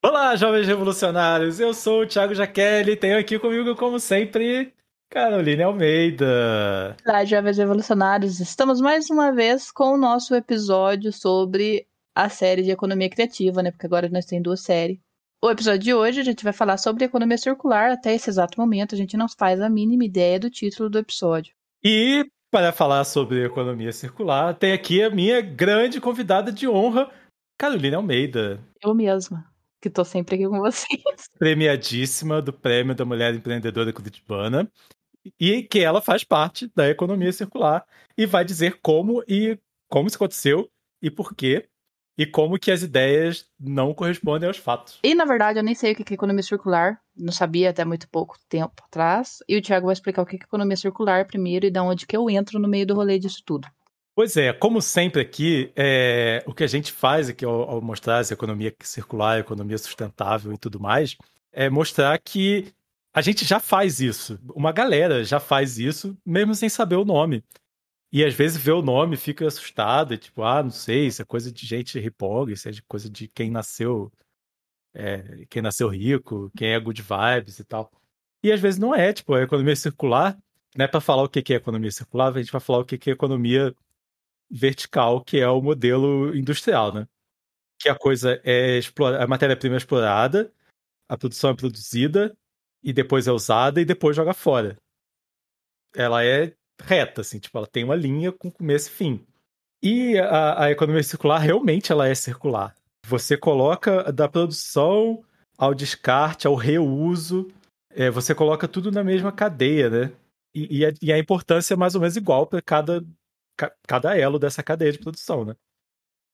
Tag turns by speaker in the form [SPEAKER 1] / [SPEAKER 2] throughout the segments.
[SPEAKER 1] Olá, jovens revolucionários! Eu sou o Thiago Jaqueline e tenho aqui comigo, como sempre, Caroline Almeida.
[SPEAKER 2] Olá, jovens revolucionários! Estamos mais uma vez com o nosso episódio sobre a série de economia criativa, né? Porque agora nós temos duas séries. O episódio de hoje a gente vai falar sobre economia circular. Até esse exato momento a gente não faz a mínima ideia do título do episódio.
[SPEAKER 1] E para falar sobre economia circular, tem aqui a minha grande convidada de honra, Caroline Almeida.
[SPEAKER 2] Eu mesma que tô sempre aqui com vocês.
[SPEAKER 1] Premiadíssima do Prêmio da Mulher Empreendedora Curitibana. E que ela faz parte da economia circular e vai dizer como e como isso aconteceu e por quê e como que as ideias não correspondem aos fatos.
[SPEAKER 2] E na verdade eu nem sei o que é economia circular, não sabia até muito pouco tempo atrás, e o Thiago vai explicar o que é economia circular primeiro e da onde que eu entro no meio do rolê disso tudo.
[SPEAKER 1] Pois é, como sempre aqui, é, o que a gente faz aqui ao, ao mostrar essa economia circular, economia sustentável e tudo mais, é mostrar que a gente já faz isso. Uma galera já faz isso, mesmo sem saber o nome. E às vezes vê o nome fica assustado, tipo, ah, não sei, isso é coisa de gente ripoga, isso é coisa de quem nasceu é, quem nasceu rico, quem é good vibes e tal. E às vezes não é, tipo, a economia circular, né, para falar o que é economia circular, a gente vai falar o que é economia vertical, que é o modelo industrial, né? Que a coisa é explorada, a matéria-prima é explorada, a produção é produzida e depois é usada e depois joga fora. Ela é reta, assim, tipo, ela tem uma linha com começo e fim. E a, a economia circular realmente ela é circular. Você coloca da produção ao descarte, ao reuso, é, você coloca tudo na mesma cadeia, né? E, e, a, e a importância é mais ou menos igual para cada cada elo dessa cadeia de produção, né?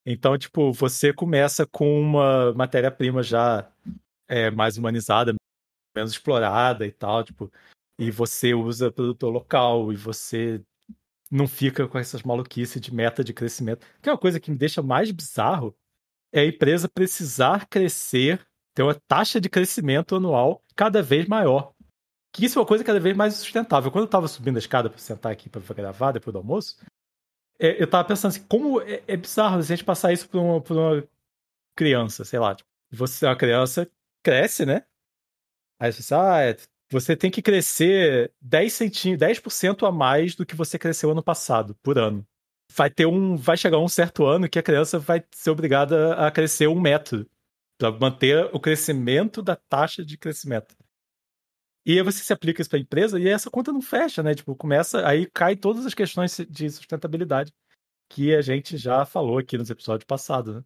[SPEAKER 1] Então, tipo, você começa com uma matéria-prima já é, mais humanizada, menos explorada e tal, tipo, e você usa produtor local e você não fica com essas maluquices de meta de crescimento. Que é uma coisa que me deixa mais bizarro é a empresa precisar crescer, ter uma taxa de crescimento anual cada vez maior. Que isso é uma coisa cada vez mais sustentável. Quando eu tava subindo a escada para sentar aqui para gravar depois do almoço, é, eu tava pensando assim, como é, é bizarro a gente passar isso pra uma, pra uma criança, sei lá. Tipo, você, uma criança cresce, né? Aí você ah, é, você tem que crescer 10 centímetros, 10% a mais do que você cresceu ano passado, por ano. Vai ter um. Vai chegar um certo ano que a criança vai ser obrigada a crescer um metro. para manter o crescimento da taxa de crescimento. E aí você se aplica isso para a empresa e essa conta não fecha, né? Tipo, começa, aí cai todas as questões de sustentabilidade que a gente já falou aqui nos episódios passados, né?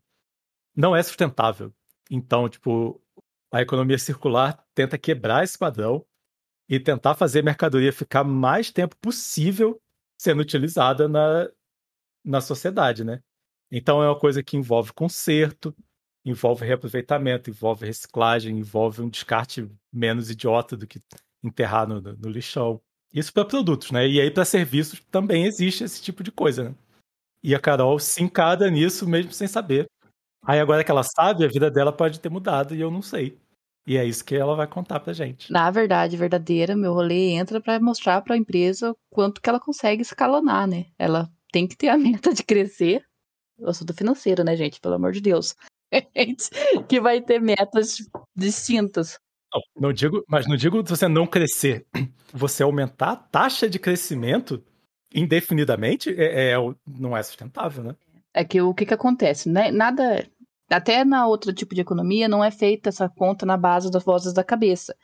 [SPEAKER 1] Não é sustentável. Então, tipo, a economia circular tenta quebrar esse padrão e tentar fazer a mercadoria ficar mais tempo possível sendo utilizada na, na sociedade, né? Então é uma coisa que envolve conserto, envolve reaproveitamento, envolve reciclagem, envolve um descarte menos idiota do que enterrar no, no lixão. Isso para produtos, né? E aí para serviços também existe esse tipo de coisa, né? E a Carol se encada nisso mesmo sem saber. Aí agora que ela sabe, a vida dela pode ter mudado e eu não sei. E é isso que ela vai contar pra gente.
[SPEAKER 2] Na verdade, verdadeira, meu rolê entra para mostrar para a empresa quanto que ela consegue escalonar, né? Ela tem que ter a meta de crescer. Sou do financeiro, né, gente? Pelo amor de Deus. Que vai ter metas distintas.
[SPEAKER 1] Não, não digo, mas não digo você não crescer. Você aumentar a taxa de crescimento indefinidamente é, é não é sustentável, né?
[SPEAKER 2] É que o que, que acontece, né? Nada. Até na outro tipo de economia não é feita essa conta na base das vozes da cabeça.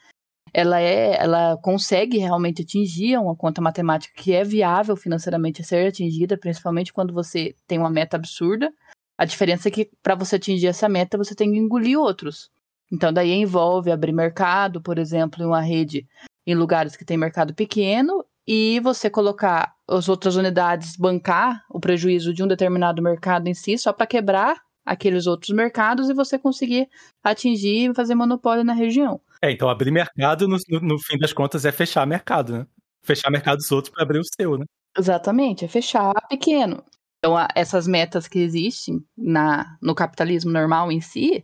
[SPEAKER 2] Ela é, ela consegue realmente atingir uma conta matemática que é viável financeiramente a ser atingida, principalmente quando você tem uma meta absurda, a diferença é que para você atingir essa meta, você tem que engolir outros. Então, daí envolve abrir mercado, por exemplo, em uma rede em lugares que tem mercado pequeno e você colocar as outras unidades bancar o prejuízo de um determinado mercado em si só para quebrar aqueles outros mercados e você conseguir atingir e fazer monopólio na região.
[SPEAKER 1] É, então abrir mercado, no, no fim das contas, é fechar mercado, né? Fechar mercado dos outros para abrir o seu, né?
[SPEAKER 2] Exatamente, é fechar pequeno. Então, a, essas metas que existem na, no capitalismo normal em si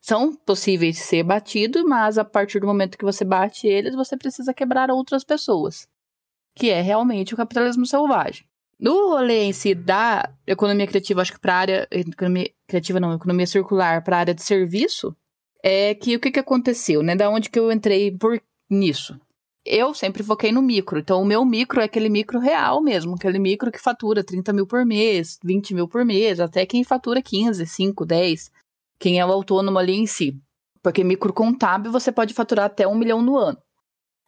[SPEAKER 2] são possíveis de ser batidos, mas a partir do momento que você bate eles, você precisa quebrar outras pessoas, que é realmente o capitalismo selvagem. No rolê em si da economia criativa, acho que para a área. Economia criativa não, economia circular, para a área de serviço, é que o que, que aconteceu, né? Da onde que eu entrei por nisso? Eu sempre foquei no micro, então o meu micro é aquele micro real mesmo, aquele micro que fatura 30 mil por mês, 20 mil por mês, até quem fatura 15, 5, 10, quem é o autônomo ali em si. Porque micro contábil você pode faturar até um milhão no ano.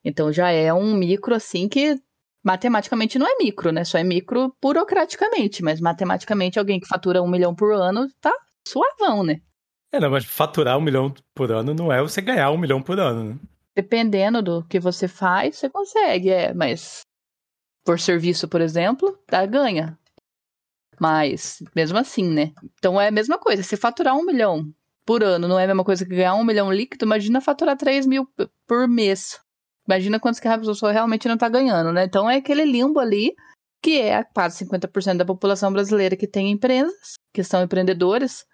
[SPEAKER 2] Então já é um micro assim que matematicamente não é micro, né? Só é micro burocraticamente, mas matematicamente alguém que fatura um milhão por ano tá suavão, né?
[SPEAKER 1] É, não, mas faturar um milhão por ano não é você ganhar um milhão por ano, né?
[SPEAKER 2] Dependendo do que você faz, você consegue, é, mas por serviço, por exemplo, dá ganha. Mas, mesmo assim, né? Então é a mesma coisa. Se faturar um milhão por ano não é a mesma coisa que ganhar um milhão líquido, imagina faturar 3 mil por mês. Imagina quantos que a pessoa realmente não tá ganhando, né? Então é aquele limbo ali, que é quase 50% da população brasileira que tem empresas, que são empreendedores,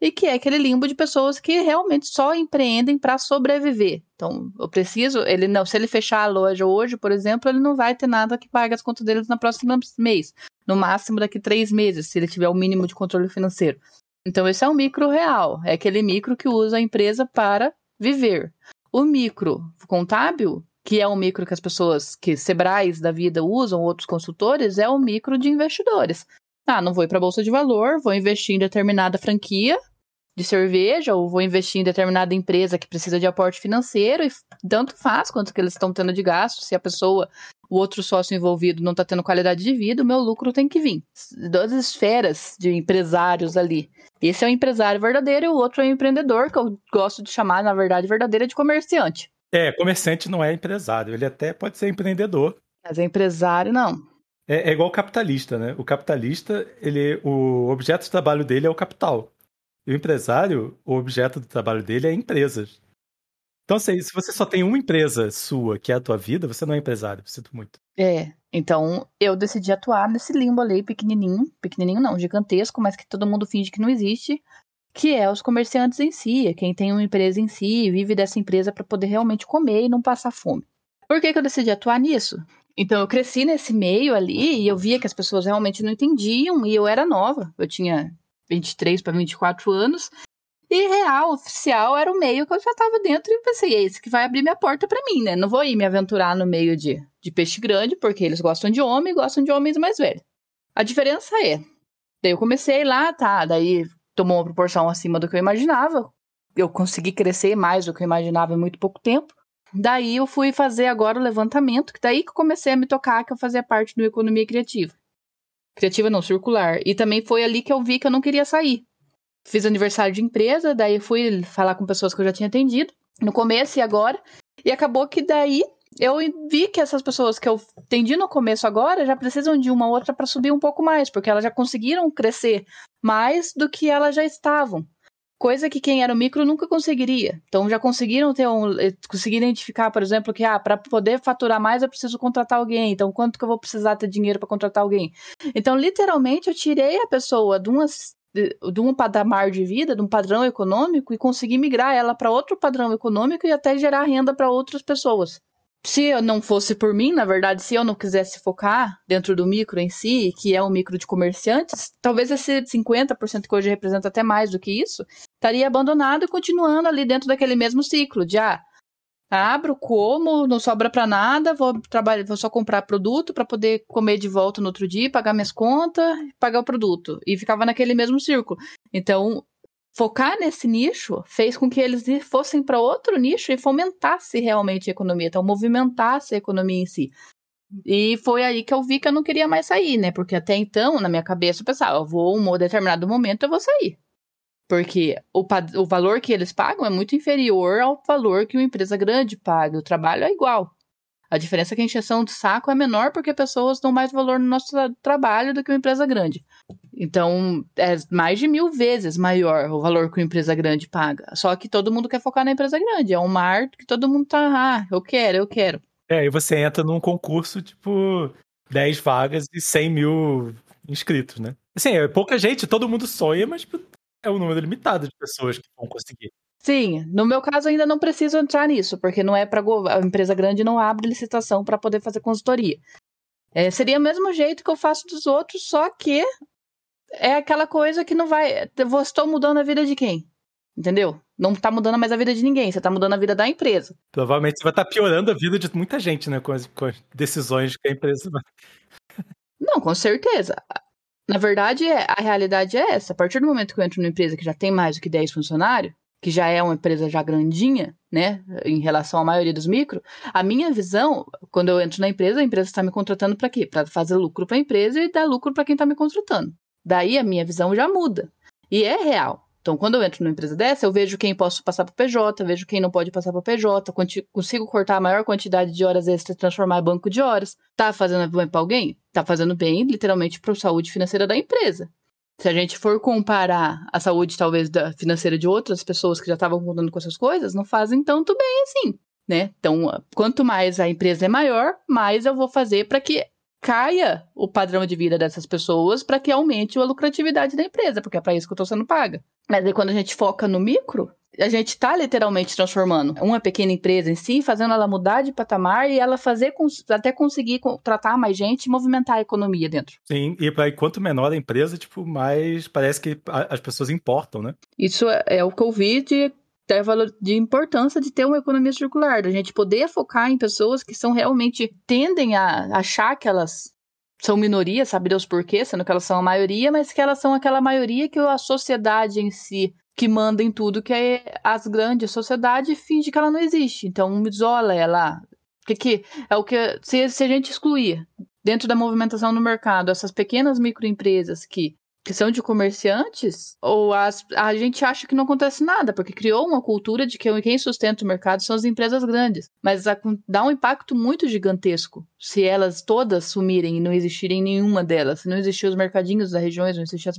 [SPEAKER 2] e que é aquele limbo de pessoas que realmente só empreendem para sobreviver. Então, eu preciso, ele não, se ele fechar a loja hoje, por exemplo, ele não vai ter nada que pague as contas deles no próximo mês, no máximo daqui três meses, se ele tiver o mínimo de controle financeiro. Então, esse é o micro real, é aquele micro que usa a empresa para viver. O micro contábil, que é o micro que as pessoas, que Sebrais da vida usam, outros consultores, é o micro de investidores. Ah, não vou ir para a bolsa de valor, vou investir em determinada franquia, de cerveja ou vou investir em determinada empresa que precisa de aporte financeiro e tanto faz quanto que eles estão tendo de gasto. Se a pessoa, o outro sócio envolvido não está tendo qualidade de vida, o meu lucro tem que vir. Duas esferas de empresários ali. Esse é o empresário verdadeiro e o outro é o empreendedor, que eu gosto de chamar, na verdade, verdadeira de comerciante.
[SPEAKER 1] É, comerciante não é empresário, ele até pode ser empreendedor.
[SPEAKER 2] Mas é empresário, não.
[SPEAKER 1] É, é igual capitalista, né? O capitalista, ele, o objeto de trabalho dele é o capital. E o empresário, o objeto do trabalho dele é empresas. Então, assim, se você só tem uma empresa sua, que é a tua vida, você não é empresário, sinto muito.
[SPEAKER 2] É, então eu decidi atuar nesse limbo ali, pequenininho, pequenininho não, gigantesco, mas que todo mundo finge que não existe, que é os comerciantes em si, é quem tem uma empresa em si, vive dessa empresa para poder realmente comer e não passar fome. Por que, que eu decidi atuar nisso? Então eu cresci nesse meio ali e eu via que as pessoas realmente não entendiam e eu era nova, eu tinha 23 para 24 anos. E real, oficial, era o meio que eu já estava dentro e pensei, é esse que vai abrir minha porta para mim, né? Não vou ir me aventurar no meio de, de peixe grande, porque eles gostam de homem e gostam de homens mais velhos. A diferença é, daí eu comecei lá, tá, daí tomou uma proporção acima do que eu imaginava. Eu consegui crescer mais do que eu imaginava em muito pouco tempo. Daí eu fui fazer agora o levantamento, que daí que eu comecei a me tocar que eu fazia parte do Economia Criativa. Criativa não, circular. E também foi ali que eu vi que eu não queria sair. Fiz aniversário de empresa, daí fui falar com pessoas que eu já tinha atendido, no começo e agora. E acabou que daí eu vi que essas pessoas que eu atendi no começo agora já precisam de uma outra para subir um pouco mais, porque elas já conseguiram crescer mais do que elas já estavam coisa que quem era micro nunca conseguiria. Então já conseguiram ter um, eh, conseguir identificar, por exemplo, que ah, para poder faturar mais eu preciso contratar alguém. Então quanto que eu vou precisar ter dinheiro para contratar alguém? Então literalmente eu tirei a pessoa de umas de um patamar de vida, de um padrão econômico e consegui migrar ela para outro padrão econômico e até gerar renda para outras pessoas se eu não fosse por mim, na verdade, se eu não quisesse focar dentro do micro em si, que é um micro de comerciantes, talvez esse 50% que hoje representa até mais do que isso, estaria abandonado e continuando ali dentro daquele mesmo ciclo de ah, abro, como, não sobra para nada, vou trabalhar, vou só comprar produto para poder comer de volta no outro dia, pagar minhas contas, pagar o produto e ficava naquele mesmo círculo. Então, focar nesse nicho fez com que eles fossem para outro nicho e fomentasse realmente a economia, então movimentasse a economia em si. E foi aí que eu vi que eu não queria mais sair, né? Porque até então, na minha cabeça, eu pensava, eu vou, em um determinado momento, eu vou sair. Porque o, o valor que eles pagam é muito inferior ao valor que uma empresa grande paga. O trabalho é igual. A diferença é que a encheção de saco é menor porque pessoas dão mais valor no nosso trabalho do que uma empresa grande. Então, é mais de mil vezes maior o valor que uma empresa grande paga. Só que todo mundo quer focar na empresa grande. É um mar que todo mundo tá, ah, eu quero, eu quero.
[SPEAKER 1] É, e você entra num concurso, tipo, 10 vagas e 100 mil inscritos, né? Assim, é pouca gente, todo mundo sonha, mas tipo, é um número limitado de pessoas que vão conseguir.
[SPEAKER 2] Sim, no meu caso ainda não preciso entrar nisso, porque não é para a empresa grande não abre licitação para poder fazer consultoria. É, seria o mesmo jeito que eu faço dos outros, só que é aquela coisa que não vai. Estou mudando a vida de quem? Entendeu? Não tá mudando mais a vida de ninguém, você tá mudando a vida da empresa.
[SPEAKER 1] Provavelmente você vai estar tá piorando a vida de muita gente, né? Com as, com as decisões que a empresa vai.
[SPEAKER 2] Não, com certeza. Na verdade, é, a realidade é essa. A partir do momento que eu entro numa empresa que já tem mais do que 10 funcionários, que já é uma empresa já grandinha, né, em relação à maioria dos micro, a minha visão, quando eu entro na empresa, a empresa está me contratando para quê? Para fazer lucro para a empresa e dar lucro para quem está me contratando. Daí a minha visão já muda. E é real. Então, quando eu entro numa empresa dessa, eu vejo quem posso passar para o PJ, vejo quem não pode passar para o PJ, consigo cortar a maior quantidade de horas extras transformar em banco de horas. Tá fazendo bem para alguém? Tá fazendo bem, literalmente, para a saúde financeira da empresa. Se a gente for comparar a saúde, talvez, da financeira de outras pessoas que já estavam contando com essas coisas, não fazem tanto bem assim, né? Então, quanto mais a empresa é maior, mais eu vou fazer para que caia o padrão de vida dessas pessoas para que aumente a lucratividade da empresa, porque é para isso que eu estou sendo paga. Mas aí quando a gente foca no micro, a gente está literalmente transformando uma pequena empresa em si, fazendo ela mudar de patamar e ela fazer até conseguir tratar mais gente e movimentar a economia dentro.
[SPEAKER 1] Sim, e aí, quanto menor a empresa, tipo, mais parece que as pessoas importam, né?
[SPEAKER 2] Isso é, é o que eu vi de ter valor de importância de ter uma economia circular, da gente poder focar em pessoas que são realmente tendem a achar que elas são minoria, sabe Deus por quê, sendo que elas são a maioria, mas que elas são aquela maioria que a sociedade em si que manda em tudo, que é as grandes sociedades finge que ela não existe. Então isola ela. Que, que é o que se, se a gente excluir dentro da movimentação no mercado essas pequenas microempresas que que são de comerciantes, ou as, a gente acha que não acontece nada, porque criou uma cultura de que quem sustenta o mercado são as empresas grandes. Mas a, dá um impacto muito gigantesco se elas todas sumirem e não existirem nenhuma delas. Se não existir os mercadinhos das regiões, não existir as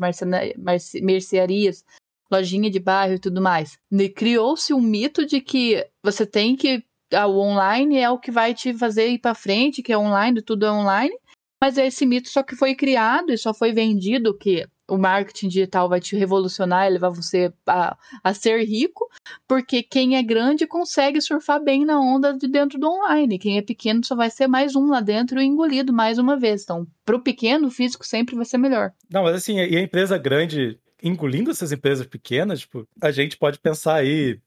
[SPEAKER 2] mercearias, lojinha de bairro e tudo mais. Criou-se um mito de que você tem que. Ah, o online é o que vai te fazer ir para frente, que é online, tudo é online. Mas esse mito só que foi criado e só foi vendido que o marketing digital vai te revolucionar e levar você a, a ser rico, porque quem é grande consegue surfar bem na onda de dentro do online. Quem é pequeno só vai ser mais um lá dentro e engolido mais uma vez. Então, para o pequeno, o físico sempre vai ser melhor.
[SPEAKER 1] Não, mas assim, e a empresa grande engolindo essas empresas pequenas, tipo, a gente pode pensar aí,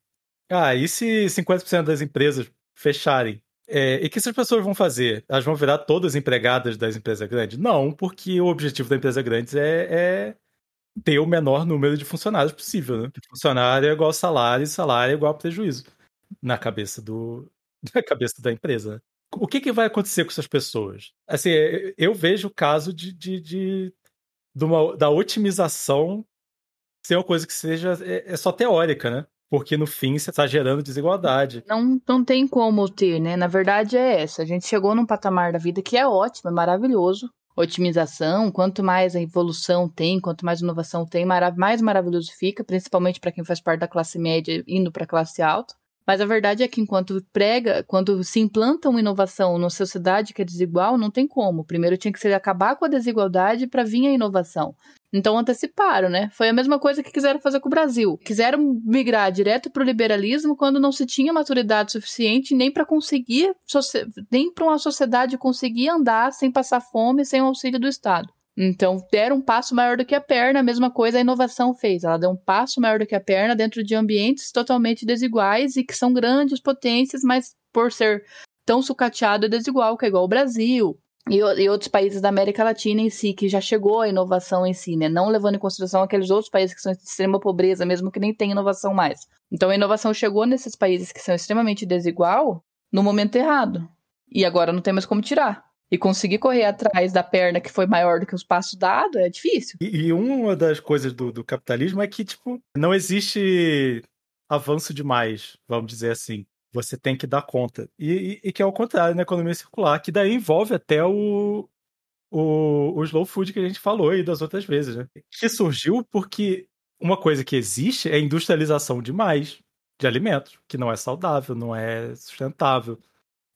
[SPEAKER 1] ah, e se 50% das empresas fecharem? É, e o que essas pessoas vão fazer? Elas vão virar todas empregadas das empresas grandes? Não, porque o objetivo da empresa grande é, é ter o menor número de funcionários possível. Né? Funcionário é igual salário, e salário é igual prejuízo na cabeça do na cabeça da empresa. O que, que vai acontecer com essas pessoas? Assim, eu vejo o caso de, de, de, de uma, da otimização ser uma coisa que seja é, é só teórica, né? Porque no fim você está gerando desigualdade.
[SPEAKER 2] Não, não tem como ter, né? Na verdade é essa. A gente chegou num patamar da vida que é ótimo, é maravilhoso. Otimização, quanto mais a evolução tem, quanto mais inovação tem, mais maravilhoso fica, principalmente para quem faz parte da classe média indo para a classe alta. Mas a verdade é que enquanto prega, quando se implanta uma inovação numa sociedade que é desigual, não tem como. Primeiro tinha que ser acabar com a desigualdade para vir a inovação. Então anteciparam, né? Foi a mesma coisa que quiseram fazer com o Brasil. Quiseram migrar direto para o liberalismo quando não se tinha maturidade suficiente nem para conseguir, nem para uma sociedade conseguir andar sem passar fome, sem o auxílio do Estado. Então, deram um passo maior do que a perna, a mesma coisa a inovação fez. Ela deu um passo maior do que a perna dentro de ambientes totalmente desiguais e que são grandes potências, mas por ser tão sucateado e desigual, que é igual o Brasil, e, e, outros países da América Latina em si, que já chegou a inovação em si, né? Não levando em consideração aqueles outros países que são de extrema pobreza, mesmo que nem tem inovação mais. Então a inovação chegou nesses países que são extremamente desigual no momento errado. E agora não tem mais como tirar. E conseguir correr atrás da perna que foi maior do que os passos dados é difícil.
[SPEAKER 1] E, e uma das coisas do, do capitalismo é que, tipo, não existe avanço demais, vamos dizer assim você tem que dar conta. E, e, e, que é o contrário na economia circular, que daí envolve até o, o, o slow food que a gente falou aí das outras vezes, né? Que surgiu porque uma coisa que existe é industrialização demais de alimentos, que não é saudável, não é sustentável,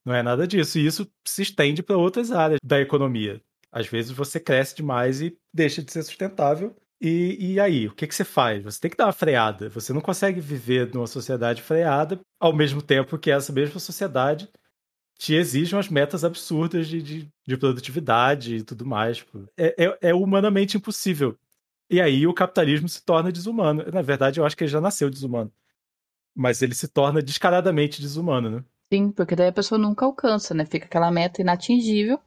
[SPEAKER 1] não é nada disso. E isso se estende para outras áreas da economia. Às vezes você cresce demais e deixa de ser sustentável e, e, aí, o que, que você faz? Você tem que dar uma freada. Você não consegue viver numa sociedade freada ao mesmo tempo que essa mesma sociedade te exige umas metas absurdas de, de, de produtividade e tudo mais. É, é, é, humanamente impossível. E aí o capitalismo se torna desumano. Na verdade, eu acho que ele já nasceu desumano. Mas ele se torna descaradamente desumano, né?
[SPEAKER 2] Sim, porque daí a pessoa nunca alcança, né? Fica aquela meta inatingível,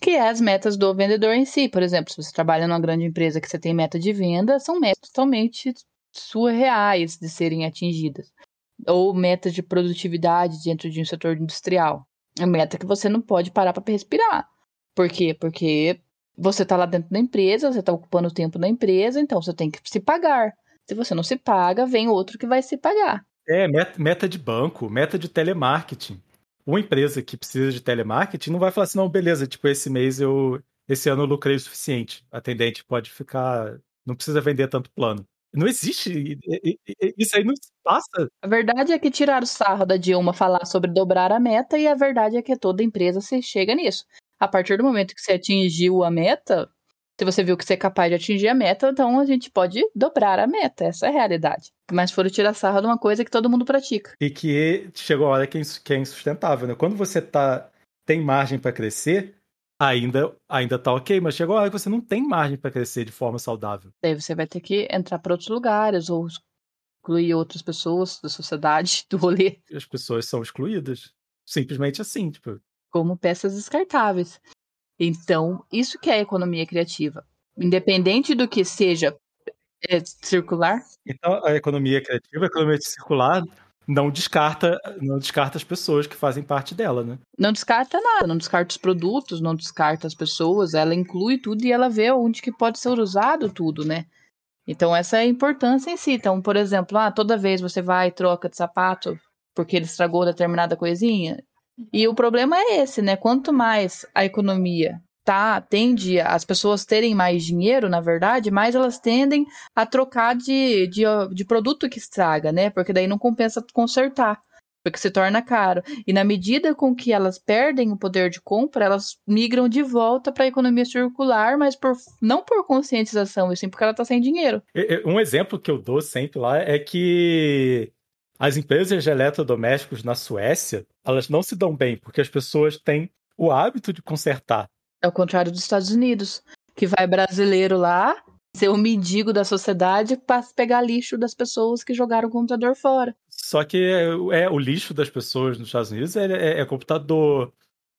[SPEAKER 2] que é as metas do vendedor em si. Por exemplo, se você trabalha numa grande empresa que você tem meta de venda, são metas totalmente surreais de serem atingidas. Ou metas de produtividade dentro de um setor industrial. É meta que você não pode parar para respirar. Por quê? Porque você está lá dentro da empresa, você está ocupando o tempo da empresa, então você tem que se pagar. Se você não se paga, vem outro que vai se pagar.
[SPEAKER 1] É, meta de banco, meta de telemarketing. Uma empresa que precisa de telemarketing não vai falar assim, não, beleza, tipo, esse mês eu. Esse ano eu lucrei o suficiente. A atendente pode ficar. Não precisa vender tanto plano. Não existe. Isso aí não passa.
[SPEAKER 2] A verdade é que tiraram o sarro da Dilma falar sobre dobrar a meta, e a verdade é que toda empresa se chega nisso. A partir do momento que você atingiu a meta, se você viu que você é capaz de atingir a meta, então a gente pode dobrar a meta. Essa é a realidade. Mas foram tirar sarro de uma coisa que todo mundo pratica.
[SPEAKER 1] E que chegou a hora que é, é insustentável, né? Quando você tá, tem margem para crescer, ainda ainda tá ok, mas chegou a hora que você não tem margem para crescer de forma saudável.
[SPEAKER 2] Daí você vai ter que entrar para outros lugares ou excluir outras pessoas da sociedade, do rolê.
[SPEAKER 1] As pessoas são excluídas. Simplesmente assim, tipo
[SPEAKER 2] como peças descartáveis. Então, isso que é a economia criativa. Independente do que seja é, circular.
[SPEAKER 1] Então, a economia criativa, a economia circular, não descarta, não descarta as pessoas que fazem parte dela, né?
[SPEAKER 2] Não descarta nada, não descarta os produtos, não descarta as pessoas, ela inclui tudo e ela vê onde que pode ser usado tudo, né? Então essa é a importância em si. Então, por exemplo, ah, toda vez você vai e troca de sapato porque ele estragou determinada coisinha, e o problema é esse, né? Quanto mais a economia tá, tende as pessoas terem mais dinheiro, na verdade, mais elas tendem a trocar de, de, de produto que estraga, né? Porque daí não compensa consertar porque se torna caro. E na medida com que elas perdem o poder de compra, elas migram de volta para a economia circular, mas por, não por conscientização, e sim porque ela está sem dinheiro.
[SPEAKER 1] Um exemplo que eu dou sempre lá é que as empresas de eletrodomésticos na Suécia, elas não se dão bem, porque as pessoas têm o hábito de consertar.
[SPEAKER 2] É o contrário dos Estados Unidos, que vai brasileiro lá, ser o mendigo da sociedade para pegar lixo das pessoas que jogaram o computador fora.
[SPEAKER 1] Só que é, é o lixo das pessoas nos Estados Unidos é, é, é computador,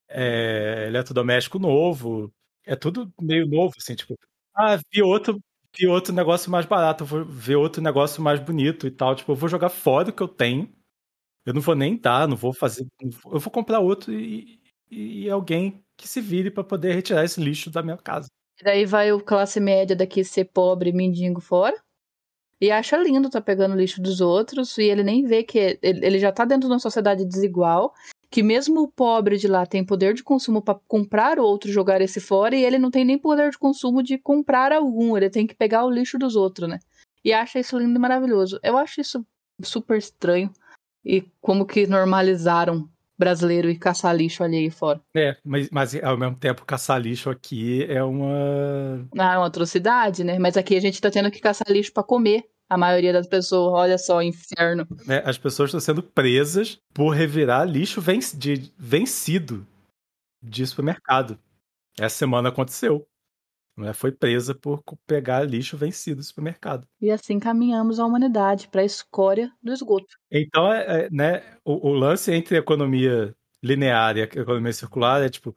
[SPEAKER 1] é eletrodoméstico novo, é tudo meio novo, assim, tipo, ah, vi outro, vi outro negócio mais barato, eu vou ver outro negócio mais bonito e tal. Tipo, eu vou jogar fora o que eu tenho. Eu não vou nem dar, não vou fazer. Eu vou comprar outro e, e alguém que se vire para poder retirar esse lixo da minha casa.
[SPEAKER 2] E daí vai o classe média daqui ser pobre, mendigo fora. E acha lindo tá pegando lixo dos outros e ele nem vê que ele, ele já tá dentro de uma sociedade desigual que mesmo o pobre de lá tem poder de consumo para comprar outro, jogar esse fora, e ele não tem nem poder de consumo de comprar algum, ele tem que pegar o lixo dos outros, né? E acha isso lindo e maravilhoso. Eu acho isso super estranho. E como que normalizaram brasileiro e caçar lixo ali fora.
[SPEAKER 1] É, mas, mas ao mesmo tempo caçar lixo aqui é uma.
[SPEAKER 2] Ah, é uma atrocidade, né? Mas aqui a gente tá tendo que caçar lixo para comer a maioria das pessoas. Olha só, inferno.
[SPEAKER 1] É, as pessoas estão sendo presas por revirar lixo de, vencido de supermercado. Essa semana aconteceu. Né? Foi presa por pegar lixo vencido do supermercado.
[SPEAKER 2] E assim caminhamos a humanidade para a escória do esgoto.
[SPEAKER 1] Então, é, é, né, o, o lance entre a economia linear e a economia circular é tipo,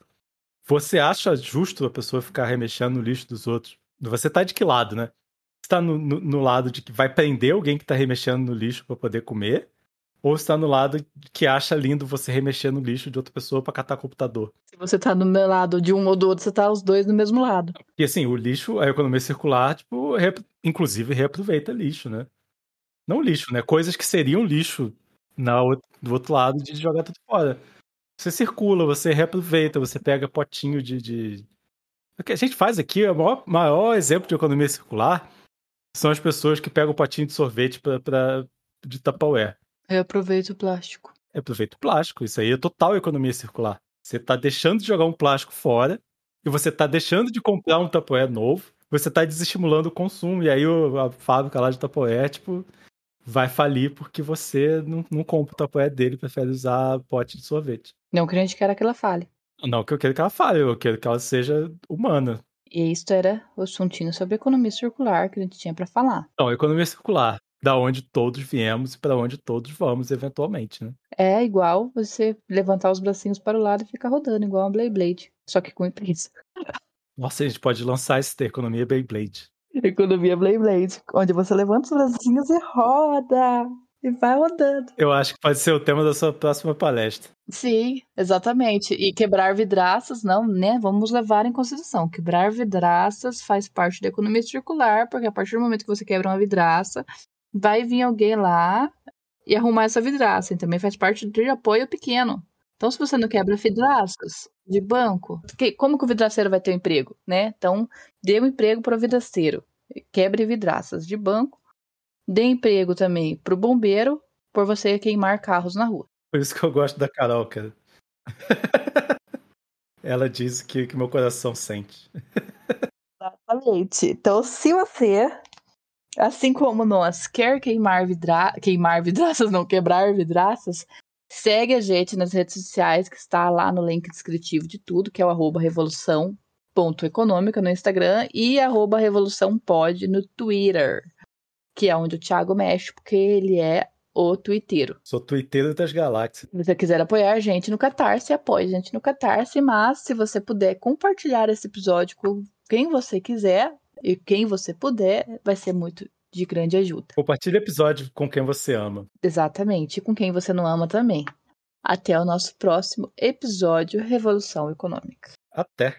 [SPEAKER 1] você acha justo a pessoa ficar remexendo no lixo dos outros? Você tá de que lado, né? Está no, no, no, lado de que vai prender alguém que está remexendo no lixo para poder comer, ou está no lado que acha lindo você remexer no lixo de outra pessoa para catar computador.
[SPEAKER 2] Se você está no meu lado de um ou do outro, você está os dois no mesmo lado.
[SPEAKER 1] E assim, o lixo, a economia circular, tipo, rep... inclusive reaproveita lixo, né? Não lixo, né? Coisas que seriam lixo na, do outro lado de jogar tudo fora. Você circula, você reaproveita, você pega potinho de, de... O que a gente faz aqui, o maior, maior exemplo de economia circular são as pessoas que pegam o potinho de sorvete pra, pra, de Tupperware.
[SPEAKER 2] Eu aproveito o plástico.
[SPEAKER 1] Aproveito o plástico. Isso aí é total economia circular. Você tá deixando de jogar um plástico fora e você tá deixando de comprar um Tupperware novo. Você tá desestimulando o consumo. E aí a fábrica lá de Tupperware, tipo, vai falir porque você não, não compra o Tupperware dele, prefere usar pote de sorvete.
[SPEAKER 2] Não que a gente quer que ela fale.
[SPEAKER 1] Não que eu quero que ela fale, eu quero que ela seja humana.
[SPEAKER 2] E isso era o assuntinho sobre economia circular que a gente tinha para falar.
[SPEAKER 1] Então, economia circular, da onde todos viemos e para onde todos vamos eventualmente, né?
[SPEAKER 2] É igual você levantar os bracinhos para o lado e ficar rodando, igual uma Beyblade, só que com empresa.
[SPEAKER 1] Nossa, a gente pode lançar esse ter, economia Beyblade.
[SPEAKER 2] Economia Beyblade, onde você levanta os bracinhos e roda. E vai rodando.
[SPEAKER 1] Eu acho que pode ser o tema da sua próxima palestra.
[SPEAKER 2] Sim, exatamente. E quebrar vidraças, não, né? Vamos levar em consideração. Quebrar vidraças faz parte da economia circular, porque a partir do momento que você quebra uma vidraça, vai vir alguém lá e arrumar essa vidraça. E também faz parte de apoio pequeno. Então, se você não quebra vidraças de banco, como que o vidraceiro vai ter um emprego, né? Então, dê um emprego para o vidraceiro. Quebre vidraças de banco dê emprego também pro bombeiro por você queimar carros na rua.
[SPEAKER 1] Por isso que eu gosto da Carol, cara. Ela diz que, que meu coração sente.
[SPEAKER 2] Exatamente. Então, se você, assim como nós, quer queimar, vidra... queimar vidraças, não quebrar vidraças, segue a gente nas redes sociais, que está lá no link descritivo de tudo, que é o arroba revolução.econômica no Instagram e arroba revoluçãopod no Twitter que é onde o Thiago mexe, porque ele é o twitteiro.
[SPEAKER 1] Sou twitteiro das galáxias.
[SPEAKER 2] Se você quiser apoiar a gente no Catarse, apoie a gente no Catarse, mas se você puder compartilhar esse episódio com quem você quiser e quem você puder, vai ser muito de grande ajuda.
[SPEAKER 1] Compartilhe o episódio com quem você ama.
[SPEAKER 2] Exatamente, e com quem você não ama também. Até o nosso próximo episódio Revolução Econômica.
[SPEAKER 1] Até!